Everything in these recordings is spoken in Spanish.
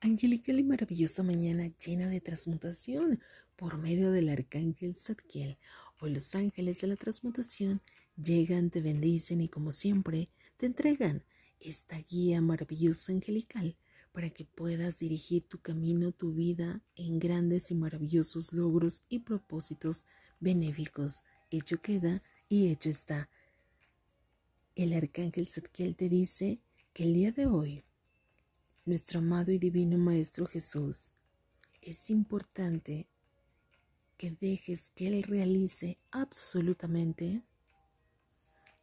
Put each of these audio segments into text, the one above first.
angelical y maravillosa mañana llena de transmutación por medio del arcángel Zadkiel. Hoy los ángeles de la transmutación llegan, te bendicen y como siempre te entregan esta guía maravillosa angelical para que puedas dirigir tu camino, tu vida en grandes y maravillosos logros y propósitos benéficos. Hecho queda y hecho está. El arcángel Zadkiel te dice que el día de hoy nuestro amado y divino Maestro Jesús, es importante que dejes que Él realice absolutamente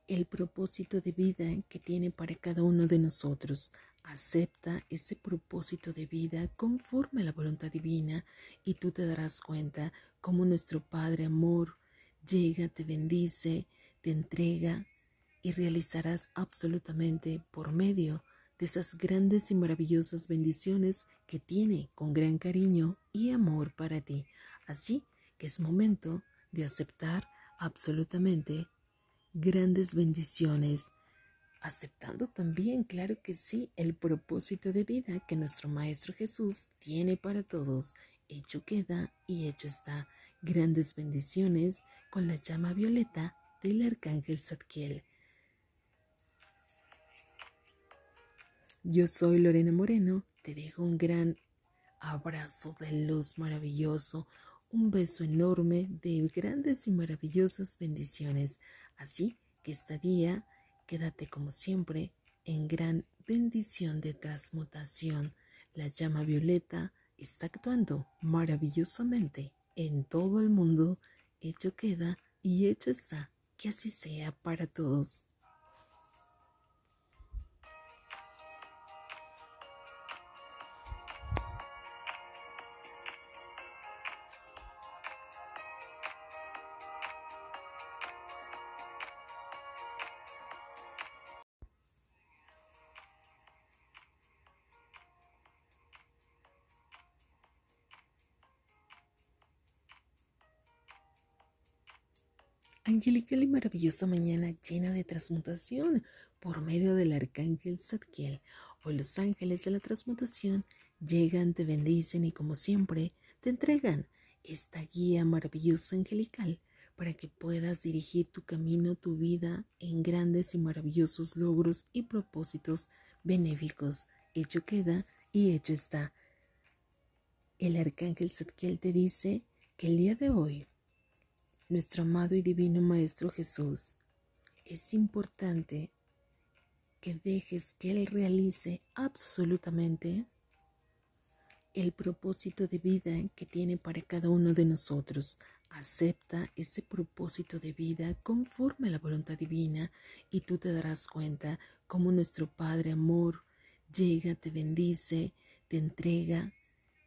el propósito de vida que tiene para cada uno de nosotros. Acepta ese propósito de vida conforme a la voluntad divina y tú te darás cuenta cómo nuestro Padre Amor llega, te bendice, te entrega y realizarás absolutamente por medio de esas grandes y maravillosas bendiciones que tiene con gran cariño y amor para ti. Así que es momento de aceptar absolutamente grandes bendiciones, aceptando también, claro que sí, el propósito de vida que nuestro Maestro Jesús tiene para todos. Hecho queda y hecho está. Grandes bendiciones con la llama violeta del Arcángel Zadkiel. Yo soy Lorena Moreno, te dejo un gran abrazo de luz maravilloso, un beso enorme de grandes y maravillosas bendiciones. Así que este día quédate como siempre en gran bendición de transmutación. La llama violeta está actuando maravillosamente en todo el mundo. Hecho queda y hecho está. Que así sea para todos. Angelical y maravillosa mañana llena de transmutación por medio del arcángel Zadkiel. Hoy los ángeles de la transmutación llegan, te bendicen y como siempre te entregan esta guía maravillosa angelical para que puedas dirigir tu camino, tu vida en grandes y maravillosos logros y propósitos benéficos. Hecho queda y hecho está. El arcángel Zadkiel te dice que el día de hoy nuestro amado y divino Maestro Jesús, es importante que dejes que Él realice absolutamente el propósito de vida que tiene para cada uno de nosotros. Acepta ese propósito de vida conforme a la voluntad divina y tú te darás cuenta cómo nuestro Padre Amor llega, te bendice, te entrega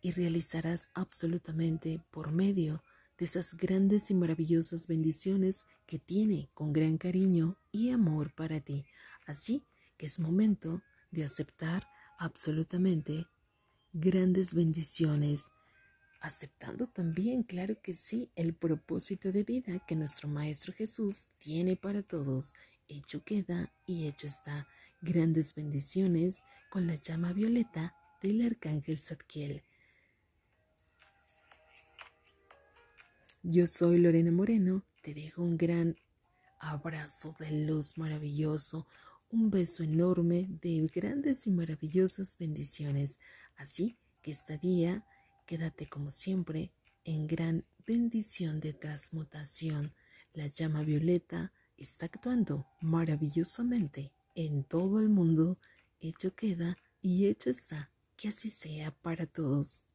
y realizarás absolutamente por medio de esas grandes y maravillosas bendiciones que tiene con gran cariño y amor para ti. Así que es momento de aceptar absolutamente grandes bendiciones, aceptando también, claro que sí, el propósito de vida que nuestro Maestro Jesús tiene para todos. Hecho queda y hecho está. Grandes bendiciones con la llama violeta del Arcángel Zadkiel. Yo soy Lorena Moreno, te dejo un gran abrazo de luz maravilloso, un beso enorme de grandes y maravillosas bendiciones. Así que este día quédate como siempre en gran bendición de transmutación. La llama violeta está actuando maravillosamente en todo el mundo. Hecho queda y hecho está. Que así sea para todos.